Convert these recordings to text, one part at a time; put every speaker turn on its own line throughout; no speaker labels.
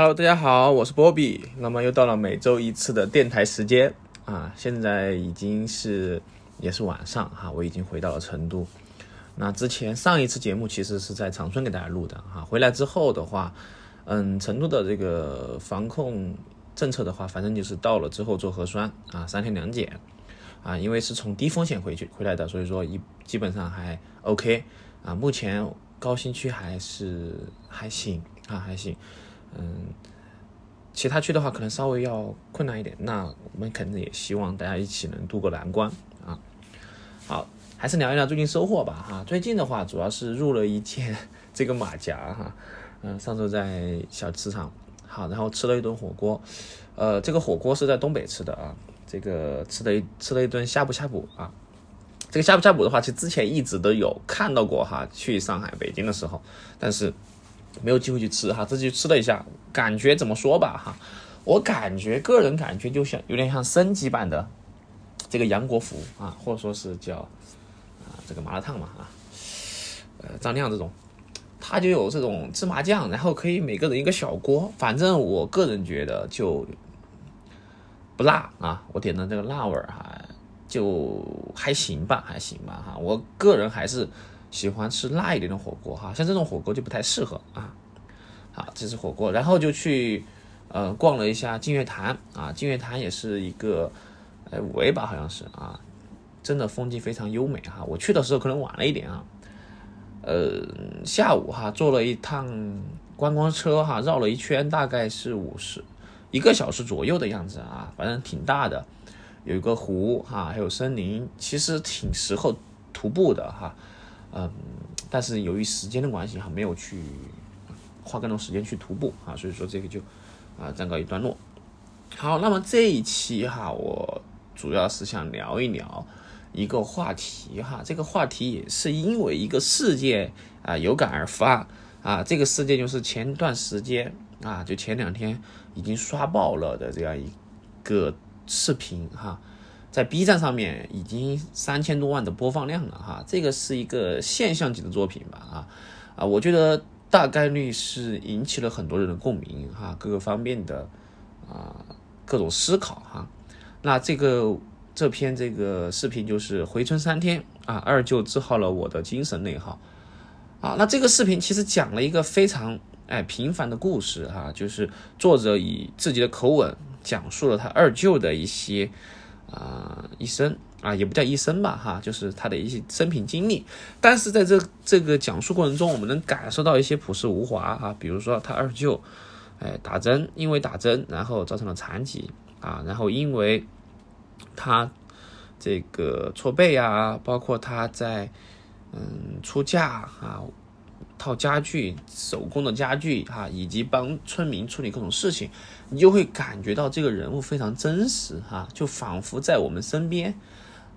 Hello，大家好，我是波比。那么又到了每周一次的电台时间啊，现在已经是也是晚上哈，我已经回到了成都。那之前上一次节目其实是在长春给大家录的哈，回来之后的话，嗯，成都的这个防控政策的话，反正就是到了之后做核酸啊，三天两检啊，因为是从低风险回去回来的，所以说一基本上还 OK 啊，目前高新区还是还行啊，还行。嗯，其他区的话可能稍微要困难一点，那我们肯定也希望大家一起能渡过难关啊。好，还是聊一聊最近收获吧哈。最近的话，主要是入了一件这个马甲哈。嗯，上周在小吃场，好，然后吃了一顿火锅。呃，这个火锅是在东北吃的啊。这个吃了一吃了一顿呷哺呷哺啊。这个呷哺呷哺的话，其实之前一直都有看到过哈，去上海、北京的时候，但是。没有机会去吃哈，自己吃了一下，感觉怎么说吧哈，我感觉个人感觉就像有点像升级版的这个杨国福啊，或者说是叫啊这个麻辣烫嘛啊，呃张亮这种，他就有这种芝麻酱，然后可以每个人一个小锅，反正我个人觉得就不辣啊，我点的这个辣味儿哈就还行吧，还行吧哈，我个人还是。喜欢吃辣一点的火锅哈，像这种火锅就不太适合啊。好，这是火锅，然后就去呃逛了一下净月潭啊，净月潭也是一个哎五 A 吧，好像是啊，真的风景非常优美哈。我去的时候可能晚了一点啊，呃下午哈坐了一趟观光车哈，绕了一圈，大概是五十一个小时左右的样子啊，反正挺大的，有一个湖哈，还有森林，其实挺适合徒步的哈。嗯，但是由于时间的关系哈，没有去花更多时间去徒步啊，所以说这个就啊暂告一段落。好，那么这一期哈，我主要是想聊一聊一个话题哈，这个话题也是因为一个事件啊有感而发啊，这个事件就是前段时间啊，就前两天已经刷爆了的这样一个视频哈。在 B 站上面已经三千多万的播放量了哈，这个是一个现象级的作品吧啊啊，我觉得大概率是引起了很多人的共鸣哈，各个方面的啊各种思考哈。那这个这篇这个视频就是回春三天啊，二舅治好了我的精神内耗啊。那这个视频其实讲了一个非常哎平凡的故事哈，就是作者以自己的口吻讲述了他二舅的一些。啊，一生啊，也不叫一生吧，哈，就是他的一些生平经历。但是在这这个讲述过程中，我们能感受到一些朴实无华啊，比如说他二舅，哎，打针，因为打针，然后造成了残疾啊，然后因为他这个搓背啊，包括他在嗯出嫁啊。套家具、手工的家具哈，以及帮村民处理各种事情，你就会感觉到这个人物非常真实哈，就仿佛在我们身边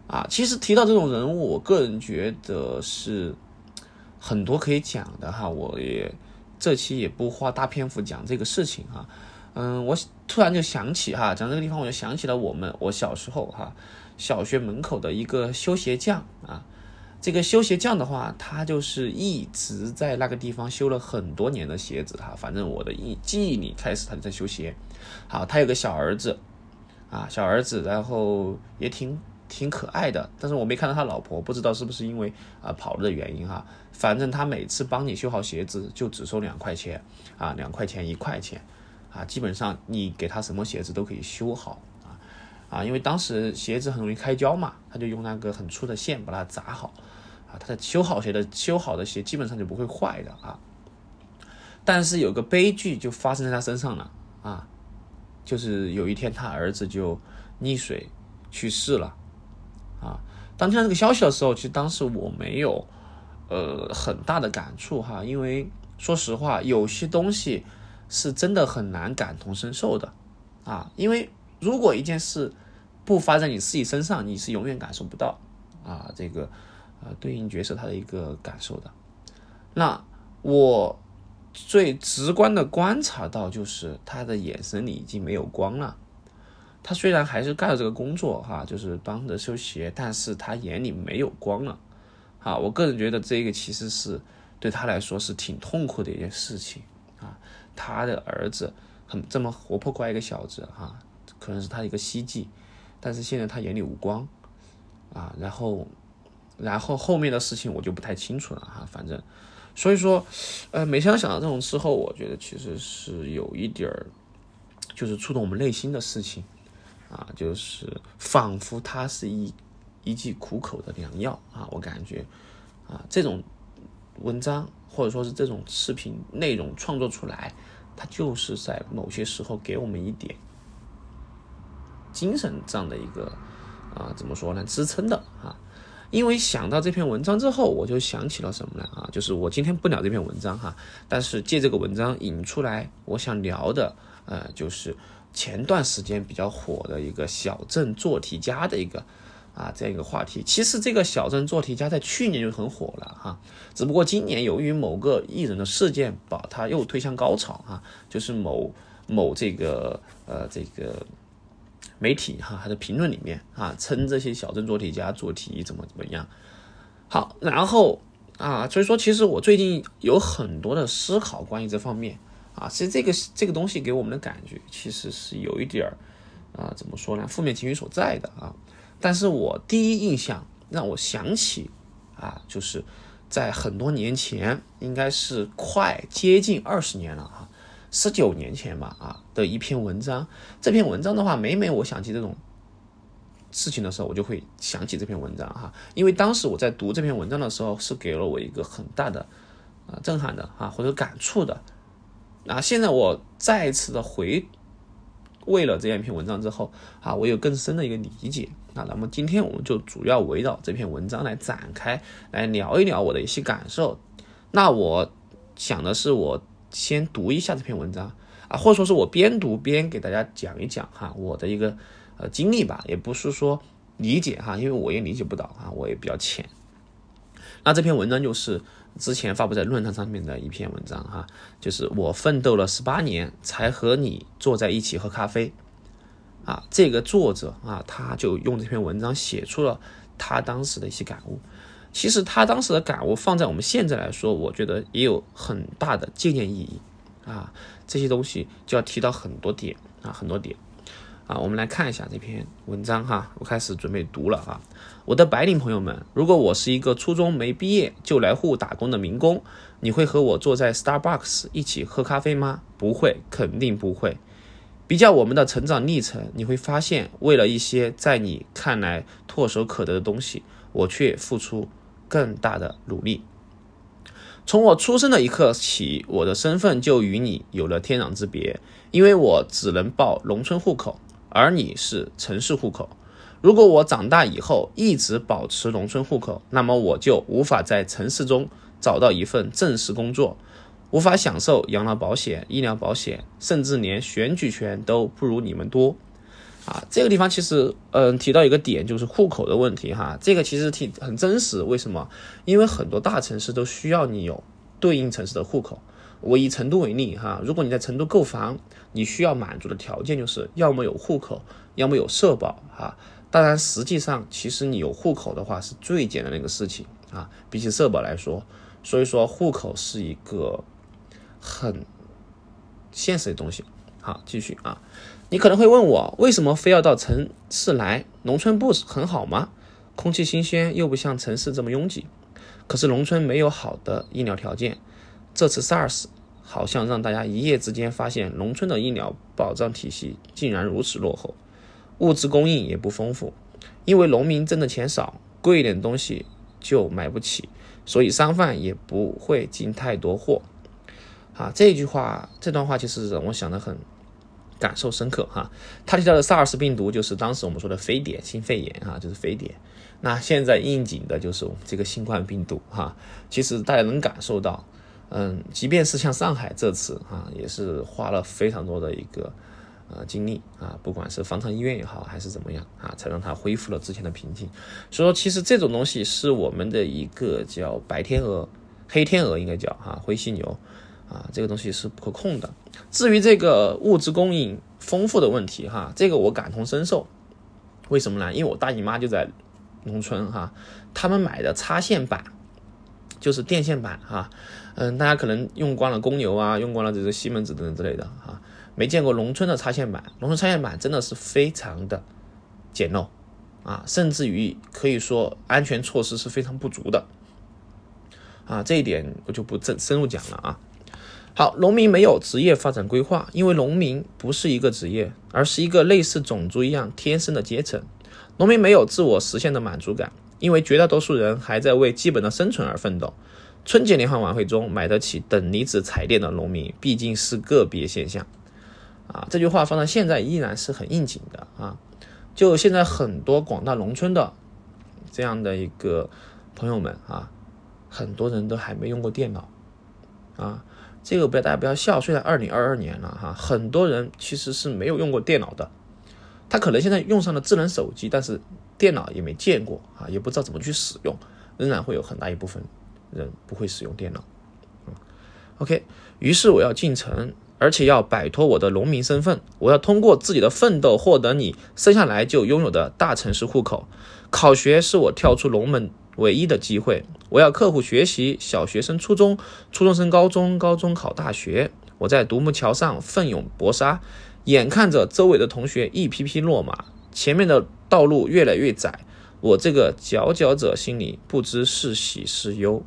啊。其实提到这种人物，我个人觉得是很多可以讲的哈。我也这期也不花大篇幅讲这个事情哈。嗯，我突然就想起哈，讲这个地方我就想起了我们我小时候哈，小学门口的一个修鞋匠啊。这个修鞋匠的话，他就是一直在那个地方修了很多年的鞋子哈。反正我的忆记忆里开始他就在修鞋。好，他有个小儿子，啊，小儿子，然后也挺挺可爱的。但是我没看到他老婆，不知道是不是因为啊跑了的原因哈。反正他每次帮你修好鞋子就只收两块钱啊，两块钱一块钱啊，基本上你给他什么鞋子都可以修好啊，因为当时鞋子很容易开胶嘛，他就用那个很粗的线把它扎好。啊，他的修好鞋的修好的鞋基本上就不会坏的啊，但是有个悲剧就发生在他身上了啊，就是有一天他儿子就溺水去世了啊。当听到这个消息的时候，其实当时我没有呃很大的感触哈，因为说实话，有些东西是真的很难感同身受的啊，因为如果一件事不发在你自己身上，你是永远感受不到啊这个。啊，对应角色他的一个感受的，那我最直观的观察到就是他的眼神里已经没有光了。他虽然还是干了这个工作哈，就是帮着修鞋，但是他眼里没有光了。啊，我个人觉得这个其实是对他来说是挺痛苦的一件事情啊。他的儿子很这么活泼乖一个小子哈，可能是他的一个希冀，但是现在他眼里无光。啊，然后然后后面的事情我就不太清楚了哈，反正。所以说，呃，每当想到这种之后，我觉得其实是有一点儿，就是触动我们内心的事情。啊，就是仿佛它是一一剂苦口的良药啊，我感觉。啊这种。文章或者说是这种视频内容创作出来，它就是在某些时候给我们一点精神上的一个啊，怎么说呢？支撑的啊。因为想到这篇文章之后，我就想起了什么呢？啊，就是我今天不聊这篇文章哈，但是借这个文章引出来，我想聊的呃，就是前段时间比较火的一个小镇做题家的一个。啊，这样一个话题，其实这个小镇做题家在去年就很火了哈，只不过今年由于某个艺人的事件，把他又推向高潮哈，就是某某这个呃这个媒体哈，他的评论里面啊，称这些小镇做题家做题怎么怎么样。好，然后啊，所以说其实我最近有很多的思考关于这方面啊，其实这个这个东西给我们的感觉其实是有一点儿啊，怎么说呢，负面情绪所在的啊。但是我第一印象让我想起，啊，就是在很多年前，应该是快接近二十年了哈，十九年前吧啊的一篇文章。这篇文章的话，每每我想起这种事情的时候，我就会想起这篇文章哈，因为当时我在读这篇文章的时候，是给了我一个很大的啊震撼的啊或者感触的。啊，现在我再次的回。为了这样一篇文章之后，啊，我有更深的一个理解。那那么今天我们就主要围绕这篇文章来展开，来聊一聊我的一些感受。那我想的是，我先读一下这篇文章啊，或者说是我边读边给大家讲一讲哈，我的一个呃经历吧，也不是说理解哈，因为我也理解不到啊，我也比较浅。那这篇文章就是。之前发布在论坛上面的一篇文章哈，就是我奋斗了十八年才和你坐在一起喝咖啡，啊，这个作者啊，他就用这篇文章写出了他当时的一些感悟。其实他当时的感悟放在我们现在来说，我觉得也有很大的借鉴意义啊。这些东西就要提到很多点啊，很多点。啊，我们来看一下这篇文章哈，我开始准备读了啊。我的白领朋友们，如果我是一个初中没毕业就来沪打工的民工，你会和我坐在 Starbucks 一起喝咖啡吗？不会，肯定不会。比较我们的成长历程，你会发现，为了一些在你看来唾手可得的东西，我却付出更大的努力。从我出生的一刻起，我的身份就与你有了天壤之别，因为我只能报农村户口。而你是城市户口，如果我长大以后一直保持农村户口，那么我就无法在城市中找到一份正式工作，无法享受养老保险、医疗保险，甚至连选举权都不如你们多。啊，这个地方其实，嗯，提到一个点就是户口的问题哈，这个其实挺很真实。为什么？因为很多大城市都需要你有对应城市的户口。我以成都为例哈，如果你在成都购房，你需要满足的条件就是要么有户口，要么有社保哈。当然，实际上其实你有户口的话是最简单的一个事情啊，比起社保来说，所以说户口是一个很现实的东西。好，继续啊，你可能会问我，为什么非要到城市来？农村不是很好吗？空气新鲜，又不像城市这么拥挤。可是农村没有好的医疗条件。这次 SARS 好像让大家一夜之间发现，农村的医疗保障体系竟然如此落后，物资供应也不丰富，因为农民挣的钱少，贵一点东西就买不起，所以商贩也不会进太多货。啊，这句话，这段话其实让我想的很感受深刻哈。他提到的 SARS 病毒就是当时我们说的非典性肺炎啊，就是非典。那现在应景的就是我们这个新冠病毒哈。其实大家能感受到。嗯，即便是像上海这次啊，也是花了非常多的一个呃精力啊，不管是方舱医院也好，还是怎么样啊，才让它恢复了之前的平静。所以说，其实这种东西是我们的一个叫白天鹅、黑天鹅，应该叫哈灰犀牛啊，这个东西是不可控的。至于这个物质供应丰富的问题哈，这个我感同身受。为什么呢？因为我大姨妈就在农村哈，他们买的插线板就是电线板哈。嗯，大家可能用惯了公牛啊，用惯了这个西门子等等之类的啊，没见过农村的插线板。农村插线板真的是非常的简陋啊，甚至于可以说安全措施是非常不足的啊。这一点我就不深深入讲了啊。好，农民没有职业发展规划，因为农民不是一个职业，而是一个类似种族一样天生的阶层。农民没有自我实现的满足感，因为绝大多数人还在为基本的生存而奋斗。春节联欢晚会中买得起等离子彩电的农民毕竟是个别现象，啊，这句话放到现在依然是很应景的啊。就现在很多广大农村的这样的一个朋友们啊，很多人都还没用过电脑啊。这个不要大家不要笑，虽然二零二二年了哈，很多人其实是没有用过电脑的。他可能现在用上了智能手机，但是电脑也没见过啊，也不知道怎么去使用，仍然会有很大一部分。人不会使用电脑，OK，于是我要进城，而且要摆脱我的农民身份，我要通过自己的奋斗获得你生下来就拥有的大城市户口。考学是我跳出龙门唯一的机会，我要刻苦学习，小学升初中，初中升高中，高中考大学。我在独木桥上奋勇搏杀，眼看着周围的同学一批批落马，前面的道路越来越窄，我这个佼佼者心里不知是喜是忧。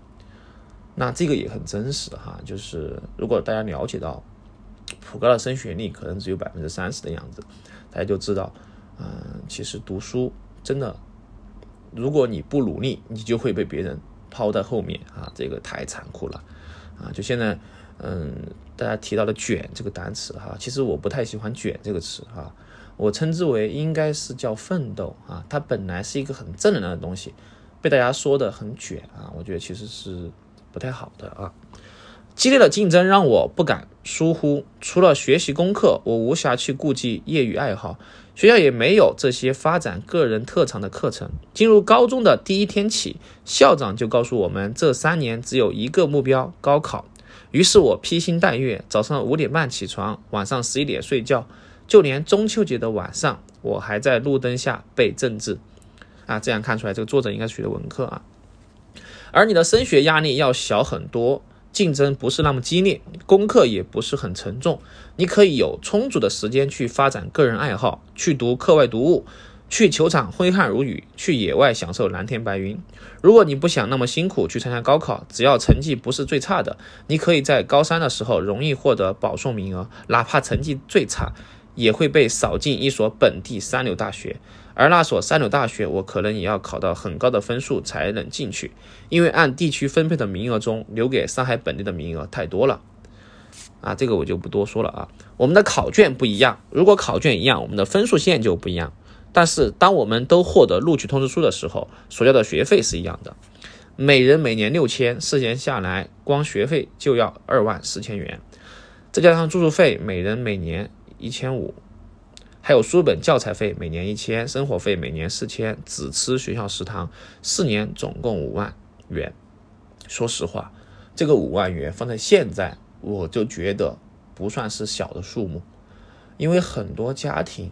那这个也很真实哈，就是如果大家了解到普高的升学率可能只有百分之三十的样子，大家就知道，嗯，其实读书真的，如果你不努力，你就会被别人抛在后面啊，这个太残酷了啊！就现在，嗯，大家提到的“卷”这个单词哈，其实我不太喜欢“卷”这个词哈，我称之为应该是叫奋斗啊，它本来是一个很正能量的东西，被大家说的很卷啊，我觉得其实是。不太好的啊，激烈的竞争让我不敢疏忽。除了学习功课，我无暇去顾及业余爱好。学校也没有这些发展个人特长的课程。进入高中的第一天起，校长就告诉我们，这三年只有一个目标——高考。于是我披星戴月，早上五点半起床，晚上十一点睡觉。就连中秋节的晚上，我还在路灯下背政治。啊，这样看出来，这个作者应该是学的文科啊。而你的升学压力要小很多，竞争不是那么激烈，功课也不是很沉重，你可以有充足的时间去发展个人爱好，去读课外读物，去球场挥汗如雨，去野外享受蓝天白云。如果你不想那么辛苦去参加高考，只要成绩不是最差的，你可以在高三的时候容易获得保送名额，哪怕成绩最差，也会被扫进一所本地三流大学。而那所三流大学，我可能也要考到很高的分数才能进去，因为按地区分配的名额中，留给上海本地的名额太多了。啊，这个我就不多说了啊。我们的考卷不一样，如果考卷一样，我们的分数线就不一样。但是，当我们都获得录取通知书的时候，所交的学费是一样的，每人每年六千，四年下来，光学费就要二万四千元，再加上住宿费，每人每年一千五。还有书本教材费每年一千，生活费每年四千，只吃学校食堂，四年总共五万元。说实话，这个五万元放在现在，我就觉得不算是小的数目，因为很多家庭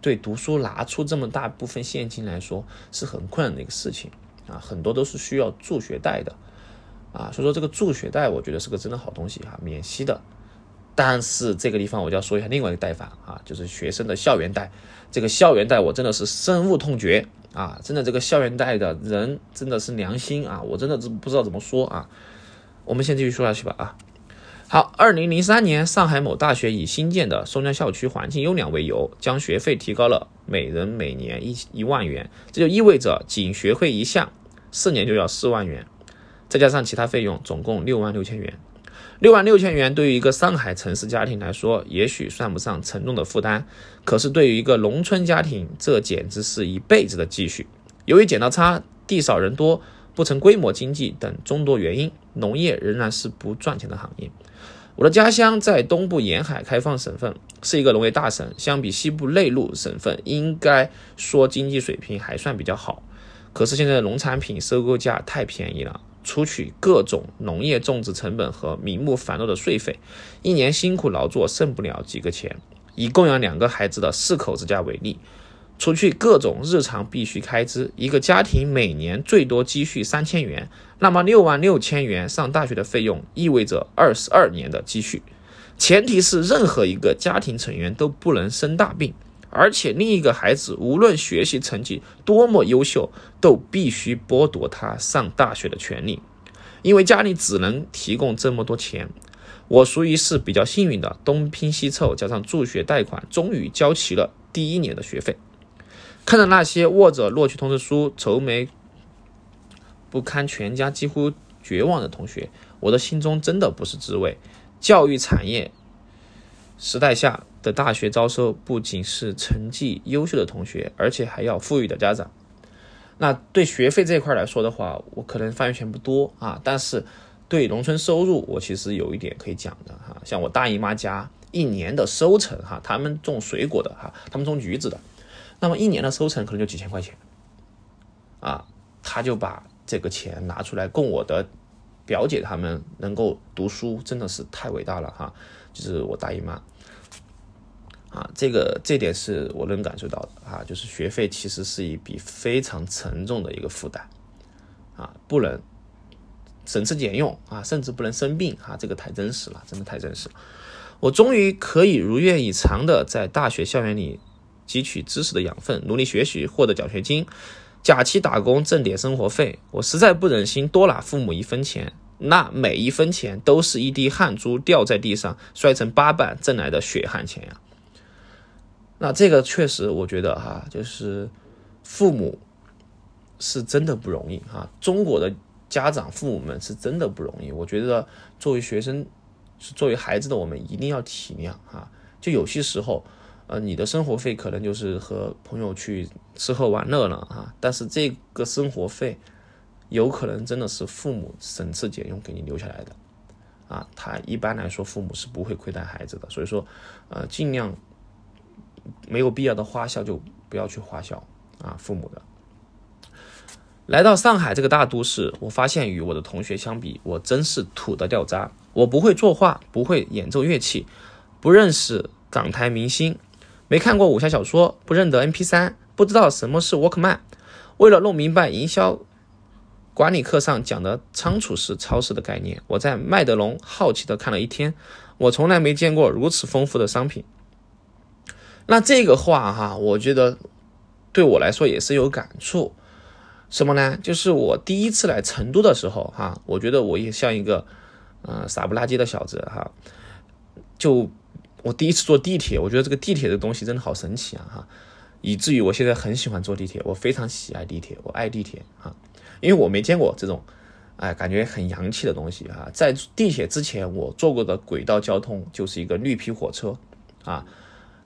对读书拿出这么大部分现金来说是很困难的一个事情啊，很多都是需要助学贷的啊，所以说这个助学贷我觉得是个真的好东西哈，免息的。但是这个地方我就要说一下另外一个贷法啊，就是学生的校园贷。这个校园贷我真的是深恶痛绝啊！真的这个校园贷的人真的是良心啊！我真的是不知道怎么说啊。我们先继续说下去吧啊。好，二零零三年，上海某大学以新建的松江校区环境优良为由，将学费提高了每人每年一一万元，这就意味着仅学费一项，四年就要四万元，再加上其他费用，总共六万六千元。六万六千元对于一个上海城市家庭来说，也许算不上沉重的负担，可是对于一个农村家庭，这简直是一辈子的积蓄。由于剪刀差、地少人多、不成规模经济等众多原因，农业仍然是不赚钱的行业。我的家乡在东部沿海开放省份，是一个农业大省，相比西部内陆省份，应该说经济水平还算比较好。可是现在的农产品收购价太便宜了。除去各种农业种植成本和名目繁多的税费，一年辛苦劳作剩不了几个钱。以供养两个孩子的四口之家为例，除去各种日常必须开支，一个家庭每年最多积蓄三千元，那么六万六千元上大学的费用意味着二十二年的积蓄。前提是任何一个家庭成员都不能生大病，而且另一个孩子无论学习成绩多么优秀，都必须剥夺他上大学的权利，因为家里只能提供这么多钱。我属于是比较幸运的，东拼西凑加上助学贷款，终于交齐了第一年的学费。看着那些握着录取通知书、愁眉不堪、全家几乎绝望的同学，我的心中真的不是滋味。教育产业时代下的大学招收，不仅是成绩优秀的同学，而且还要富裕的家长。那对学费这一块来说的话，我可能发言权不多啊，但是对农村收入，我其实有一点可以讲的哈。像我大姨妈家一年的收成哈，他们种水果的哈，他们种橘子的。那么一年的收成可能就几千块钱，啊，他就把这个钱拿出来供我的表姐他们能够读书，真的是太伟大了哈！就是我大姨妈，啊，这个这点是我能感受到的啊，就是学费其实是一笔非常沉重的一个负担，啊，不能省吃俭用啊，甚至不能生病啊，这个太真实了，真的太真实了。我终于可以如愿以偿的在大学校园里。汲取知识的养分，努力学习，获得奖学金，假期打工挣点生活费。我实在不忍心多拿父母一分钱，那每一分钱都是一滴汗珠掉在地上摔成八瓣挣来的血汗钱呀。那这个确实，我觉得哈，就是父母是真的不容易哈。中国的家长父母们是真的不容易。我觉得作为学生，是作为孩子的我们一定要体谅哈。就有些时候。呃，你的生活费可能就是和朋友去吃喝玩乐了啊，但是这个生活费有可能真的是父母省吃俭用给你留下来的啊。他一般来说父母是不会亏待孩子的，所以说，呃，尽量没有必要的花销就不要去花销啊。父母的。来到上海这个大都市，我发现与我的同学相比，我真是土的掉渣。我不会作画，不会演奏乐器，不认识港台明星。没看过武侠小说，不认得 MP 三，不知道什么是 Walkman。为了弄明白营销管理课上讲的仓储式超市的概念，我在麦德龙好奇的看了一天。我从来没见过如此丰富的商品。那这个话哈，我觉得对我来说也是有感触。什么呢？就是我第一次来成都的时候哈，我觉得我也像一个嗯傻不拉几的小子哈，就。我第一次坐地铁，我觉得这个地铁的东西真的好神奇啊！哈，以至于我现在很喜欢坐地铁，我非常喜爱地铁，我爱地铁啊！因为我没见过这种，哎，感觉很洋气的东西啊！在地铁之前，我坐过的轨道交通就是一个绿皮火车啊，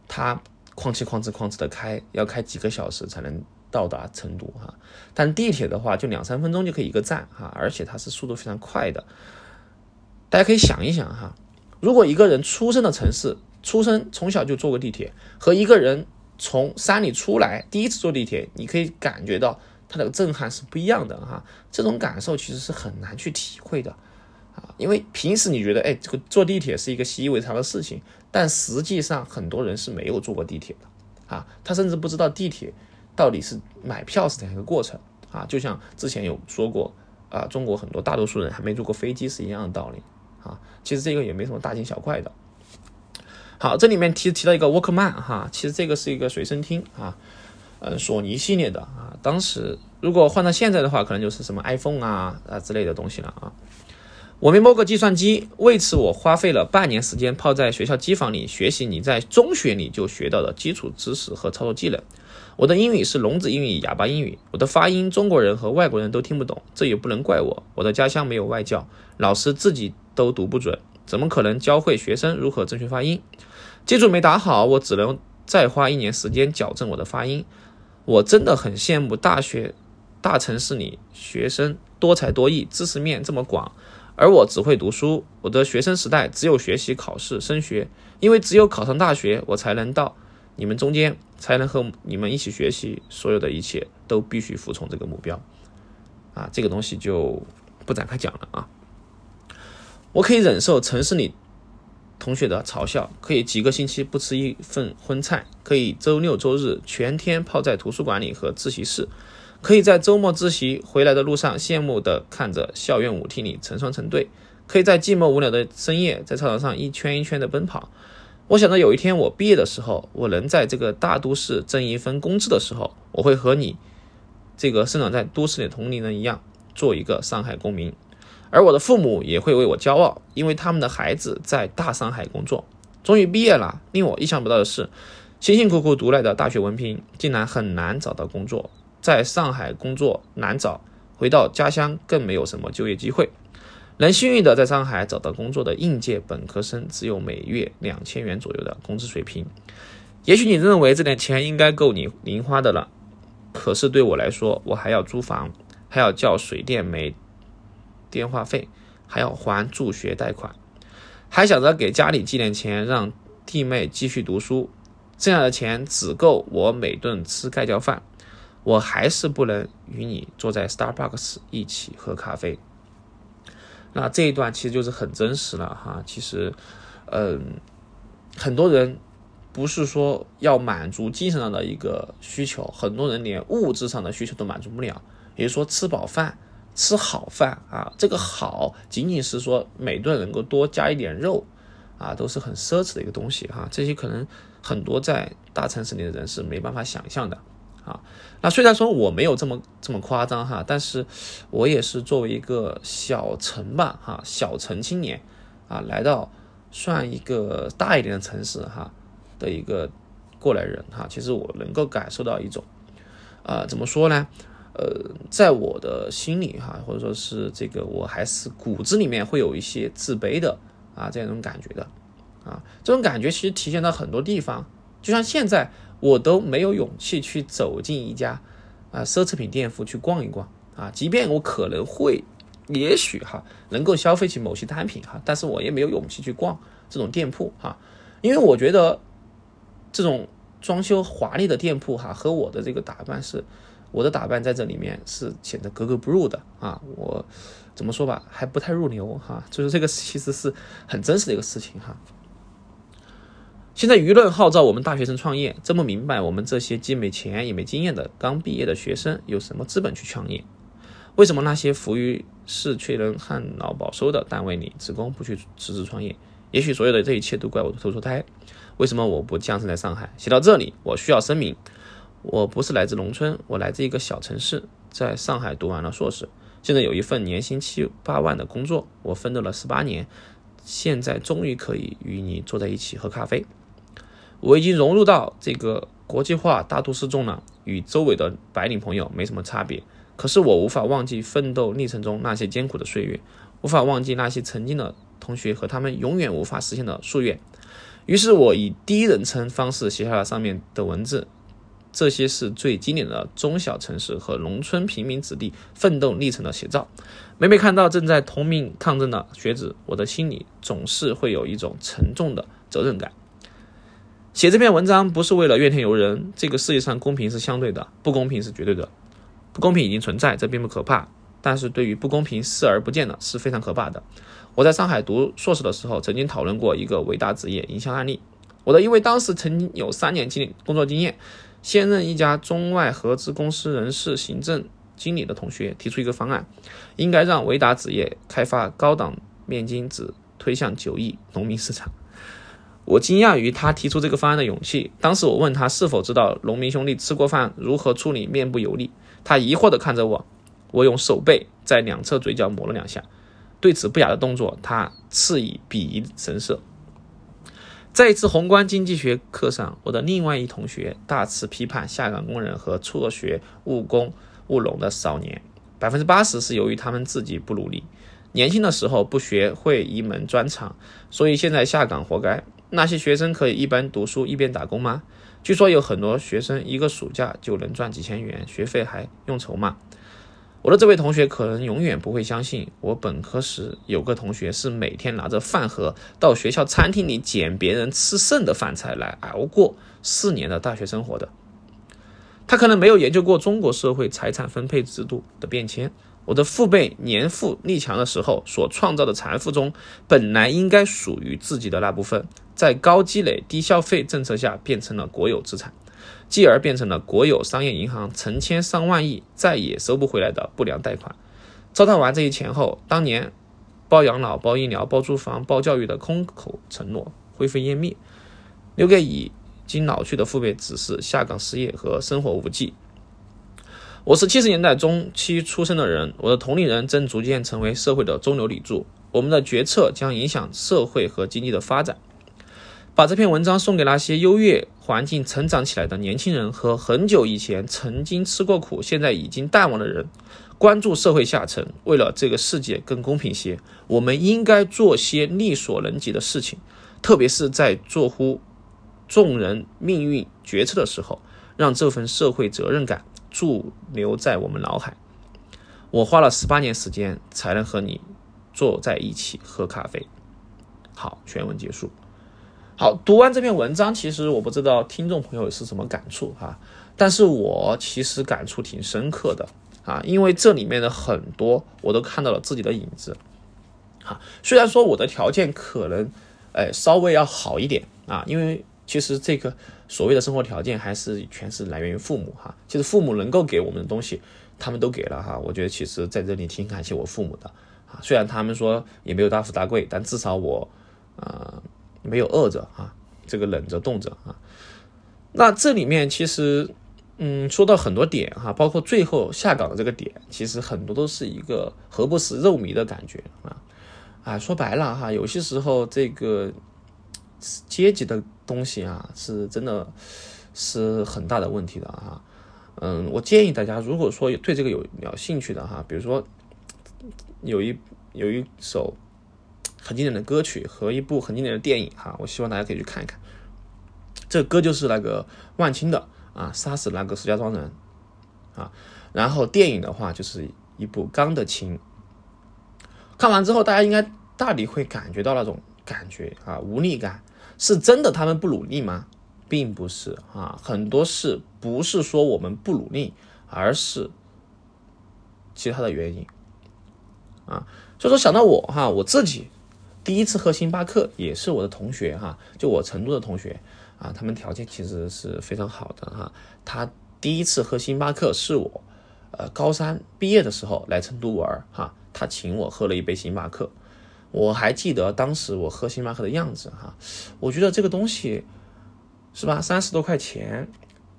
它哐哧哐哧哐哧的开，要开几个小时才能到达成都哈。但地铁的话，就两三分钟就可以一个站哈，而且它是速度非常快的。大家可以想一想哈。如果一个人出生的城市，出生从小就坐过地铁，和一个人从山里出来第一次坐地铁，你可以感觉到它的震撼是不一样的哈。这种感受其实是很难去体会的啊，因为平时你觉得哎，这个坐地铁是一个习以为常的事情，但实际上很多人是没有坐过地铁的啊，他甚至不知道地铁到底是买票是怎样一个过程啊。就像之前有说过啊，中国很多大多数人还没坐过飞机是一样的道理。啊，其实这个也没什么大惊小怪的。好，这里面提提到一个 Walkman 哈，其实这个是一个随身听啊，嗯，索尼系列的啊。当时如果换到现在的话，可能就是什么 iPhone 啊啊之类的东西了啊。我没摸过计算机，为此我花费了半年时间泡在学校机房里学习你在中学里就学到的基础知识和操作技能。我的英语是聋子英语、哑巴英语，我的发音中国人和外国人都听不懂，这也不能怪我。我的家乡没有外教，老师自己。都读不准，怎么可能教会学生如何正确发音？基础没打好，我只能再花一年时间矫正我的发音。我真的很羡慕大学、大城市里学生多才多艺，知识面这么广，而我只会读书。我的学生时代只有学习、考试、升学，因为只有考上大学，我才能到你们中间，才能和你们一起学习。所有的一切都必须服从这个目标。啊，这个东西就不展开讲了啊。我可以忍受城市里同学的嘲笑，可以几个星期不吃一份荤菜，可以周六周日全天泡在图书馆里和自习室，可以在周末自习回来的路上羡慕地看着校园舞厅里成双成对，可以在寂寞无聊的深夜在操场上一圈一圈的奔跑。我想着有一天我毕业的时候，我能在这个大都市挣一份工资的时候，我会和你这个生长在都市里的同龄人一样，做一个上海公民。而我的父母也会为我骄傲，因为他们的孩子在大上海工作，终于毕业了。令我意想不到的是，辛辛苦苦读来的大学文凭，竟然很难找到工作。在上海工作难找，回到家乡更没有什么就业机会。能幸运的在上海找到工作的应届本科生，只有每月两千元左右的工资水平。也许你认为这点钱应该够你零花的了，可是对我来说，我还要租房，还要交水电煤。电话费还要还助学贷款，还想着给家里寄点钱，让弟妹继续读书，剩下的钱只够我每顿吃盖浇饭，我还是不能与你坐在 Starbucks 一起喝咖啡。那这一段其实就是很真实了哈，其实，嗯，很多人不是说要满足精神上的一个需求，很多人连物质上的需求都满足不了，也就是说吃饱饭。吃好饭啊，这个好仅仅是说每顿能够多加一点肉，啊，都是很奢侈的一个东西哈。这些可能很多在大城市里的人是没办法想象的啊。那虽然说我没有这么这么夸张哈，但是我也是作为一个小城吧哈，小城青年啊，来到算一个大一点的城市哈的一个过来人哈，其实我能够感受到一种，啊，怎么说呢？呃，在我的心里哈，或者说是这个，我还是骨子里面会有一些自卑的啊，这样一种感觉的啊，这种感觉其实体现到很多地方，就像现在我都没有勇气去走进一家啊奢侈品店铺去逛一逛啊，即便我可能会，也许哈能够消费起某些单品哈，但是我也没有勇气去逛这种店铺哈，因为我觉得这种装修华丽的店铺哈和我的这个打扮是。我的打扮在这里面是显得格格不入的啊！我怎么说吧，还不太入流哈。就是这个其实是很真实的一个事情哈。现在舆论号召我们大学生创业，真不明白我们这些既没钱也没经验的刚毕业的学生有什么资本去创业？为什么那些浮于事却能旱涝保收的单位里职工不去辞职创业？也许所有的这一切都怪我投错胎。为什么我不降生在上海？写到这里，我需要声明。我不是来自农村，我来自一个小城市，在上海读完了硕士，现在有一份年薪七八万的工作。我奋斗了十八年，现在终于可以与你坐在一起喝咖啡。我已经融入到这个国际化大都市中了，与周围的白领朋友没什么差别。可是我无法忘记奋斗历程中那些艰苦的岁月，无法忘记那些曾经的同学和他们永远无法实现的夙愿。于是我以第一人称方式写下了上面的文字。这些是最经典的中小城市和农村平民子弟奋斗历程的写照。每每看到正在同命抗争的学子，我的心里总是会有一种沉重的责任感。写这篇文章不是为了怨天尤人，这个世界上公平是相对的，不公平是绝对的。不公平已经存在，这并不可怕，但是对于不公平视而不见的是非常可怕的。我在上海读硕士的时候，曾经讨论过一个伟大职业营销案例。我的因为当时曾经有三年经工作经验。现任一家中外合资公司人事行政经理的同学提出一个方案，应该让维达纸业开发高档面巾纸推向九亿农民市场。我惊讶于他提出这个方案的勇气。当时我问他是否知道农民兄弟吃过饭如何处理面部油腻，他疑惑地看着我。我用手背在两侧嘴角抹了两下，对此不雅的动作，他赐以鄙夷神色。在一次宏观经济学课上，我的另外一同学大肆批判下岗工人和辍学务工务农的少年，百分之八十是由于他们自己不努力，年轻的时候不学会一门专长，所以现在下岗活该。那些学生可以一边读书一边打工吗？据说有很多学生一个暑假就能赚几千元，学费还用愁吗？我的这位同学可能永远不会相信，我本科时有个同学是每天拿着饭盒到学校餐厅里捡别人吃剩的饭菜来熬过四年的大学生活的。他可能没有研究过中国社会财产分配制度的变迁，我的父辈年富力强的时候所创造的财富中，本来应该属于自己的那部分，在高积累、低消费政策下变成了国有资产，继而变成了国有商业银行成千上万亿再也收不回来的不良贷款。糟蹋完这一钱后，当年包养老、包医疗、包住房、包教育的空口承诺灰飞烟灭，留给已经老去的父辈只是下岗失业和生活无计。我是七十年代中期出生的人，我的同龄人正逐渐成为社会的中流砥柱，我们的决策将影响社会和经济的发展。把这篇文章送给那些优越环境成长起来的年轻人和很久以前曾经吃过苦、现在已经淡忘的人。关注社会下层，为了这个世界更公平些，我们应该做些力所能及的事情，特别是在做乎众人命运决策的时候，让这份社会责任感。驻留在我们脑海。我花了十八年时间才能和你坐在一起喝咖啡。好，全文结束。好，读完这篇文章，其实我不知道听众朋友是什么感触哈，但是我其实感触挺深刻的啊，因为这里面的很多我都看到了自己的影子。哈，虽然说我的条件可能哎稍微要好一点啊，因为其实这个。所谓的生活条件还是全是来源于父母哈，其实父母能够给我们的东西，他们都给了哈。我觉得其实在这里挺感谢我父母的啊，虽然他们说也没有大富大贵，但至少我呃没有饿着啊，这个冷着冻着啊。那这里面其实嗯说到很多点哈，包括最后下岗的这个点，其实很多都是一个何不食肉糜的感觉啊啊，说白了哈，有些时候这个。阶级的东西啊，是真的是很大的问题的哈。嗯，我建议大家，如果说对这个有有兴趣的哈，比如说有一有一首很经典的歌曲和一部很经典的电影哈，我希望大家可以去看一看。这歌就是那个万青的啊，杀死那个石家庄人啊。然后电影的话就是一部《钢的琴》。看完之后，大家应该大抵会感觉到那种感觉啊，无力感。是真的他们不努力吗？并不是啊，很多事不是说我们不努力，而是其他的原因啊。所以说想到我哈，我自己第一次喝星巴克也是我的同学哈，就我成都的同学啊，他们条件其实是非常好的哈。他第一次喝星巴克是我呃高三毕业的时候来成都玩哈，他请我喝了一杯星巴克。我还记得当时我喝星巴克的样子哈，我觉得这个东西是吧，三十多块钱，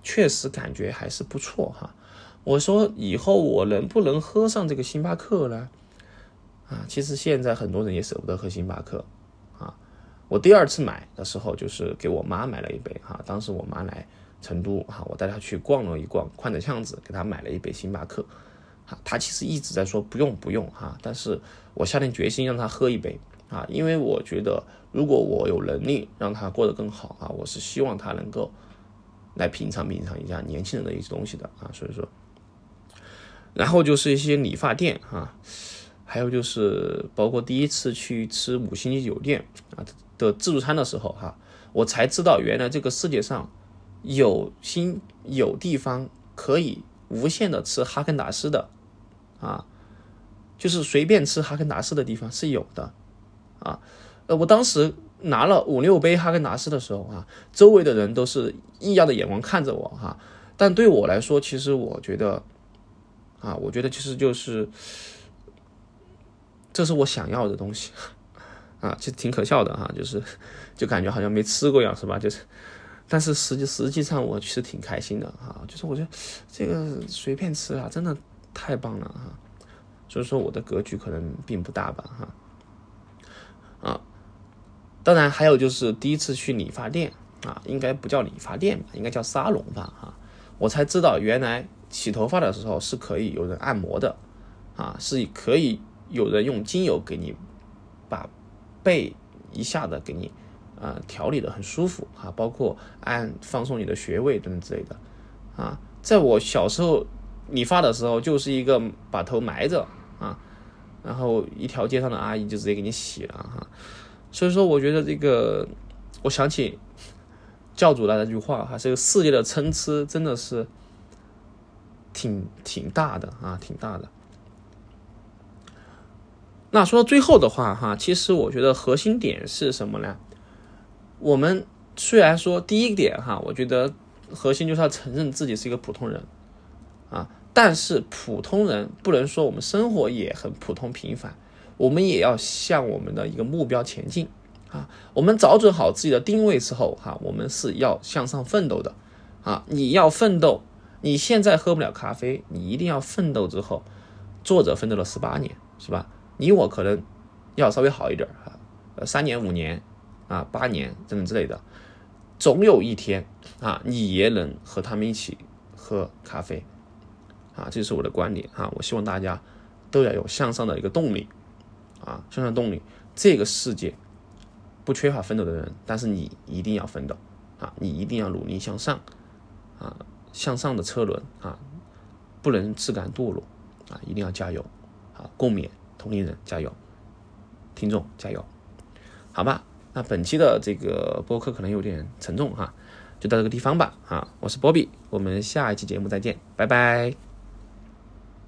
确实感觉还是不错哈。我说以后我能不能喝上这个星巴克呢？啊，其实现在很多人也舍不得喝星巴克啊。我第二次买的时候就是给我妈买了一杯哈，当时我妈来成都哈，我带她去逛了一逛宽窄巷子，给她买了一杯星巴克。啊，他其实一直在说不用不用哈，但是我下定决心让他喝一杯啊，因为我觉得如果我有能力让他过得更好啊，我是希望他能够来品尝品尝一下年轻人的一些东西的啊，所以说，然后就是一些理发店啊，还有就是包括第一次去吃五星级酒店啊的自助餐的时候哈，我才知道原来这个世界上有心有地方可以无限的吃哈根达斯的。啊，就是随便吃哈根达斯的地方是有的，啊，呃，我当时拿了五六杯哈根达斯的时候啊，周围的人都是异样的眼光看着我哈，但对我来说，其实我觉得，啊，我觉得其实就是，这是我想要的东西，啊，其实挺可笑的哈，就是，就感觉好像没吃过一样，是吧？就是，但是实际实际上我其实挺开心的哈，就是我觉得这个随便吃啊，真的。太棒了哈，所以说我的格局可能并不大吧哈，啊，当然还有就是第一次去理发店啊，应该不叫理发店吧，应该叫沙龙吧哈，我才知道原来洗头发的时候是可以有人按摩的啊，是可以有人用精油给你把背一下子给你啊调理的很舒服啊，包括按放松你的穴位等等之类的啊，在我小时候。理发的时候就是一个把头埋着啊，然后一条街上的阿姨就直接给你洗了哈，所以说我觉得这个，我想起教主的那句话哈，这个世界的参差真的是挺挺大的啊，挺大的。那说到最后的话哈，其实我觉得核心点是什么呢？我们虽然说第一点哈，我觉得核心就是要承认自己是一个普通人。啊，但是普通人不能说我们生活也很普通平凡，我们也要向我们的一个目标前进啊。我们找准好自己的定位之后哈，我们是要向上奋斗的啊。你要奋斗，你现在喝不了咖啡，你一定要奋斗之后，作者奋斗了十八年是吧？你我可能要稍微好一点哈，呃，三年五年啊，八年等等之类的，总有一天啊，你也能和他们一起喝咖啡啊，这是我的观点啊。我希望大家都要有向上的一个动力啊，向上动力。这个世界不缺乏奋斗的人，但是你一定要奋斗啊，你一定要努力向上啊，向上的车轮啊，不能自甘堕落啊，一定要加油啊，共勉。同龄人加油，听众加油，好吧？那本期的这个播客可能有点沉重哈，就到这个地方吧。啊，我是波比，我们下一期节目再见，拜拜。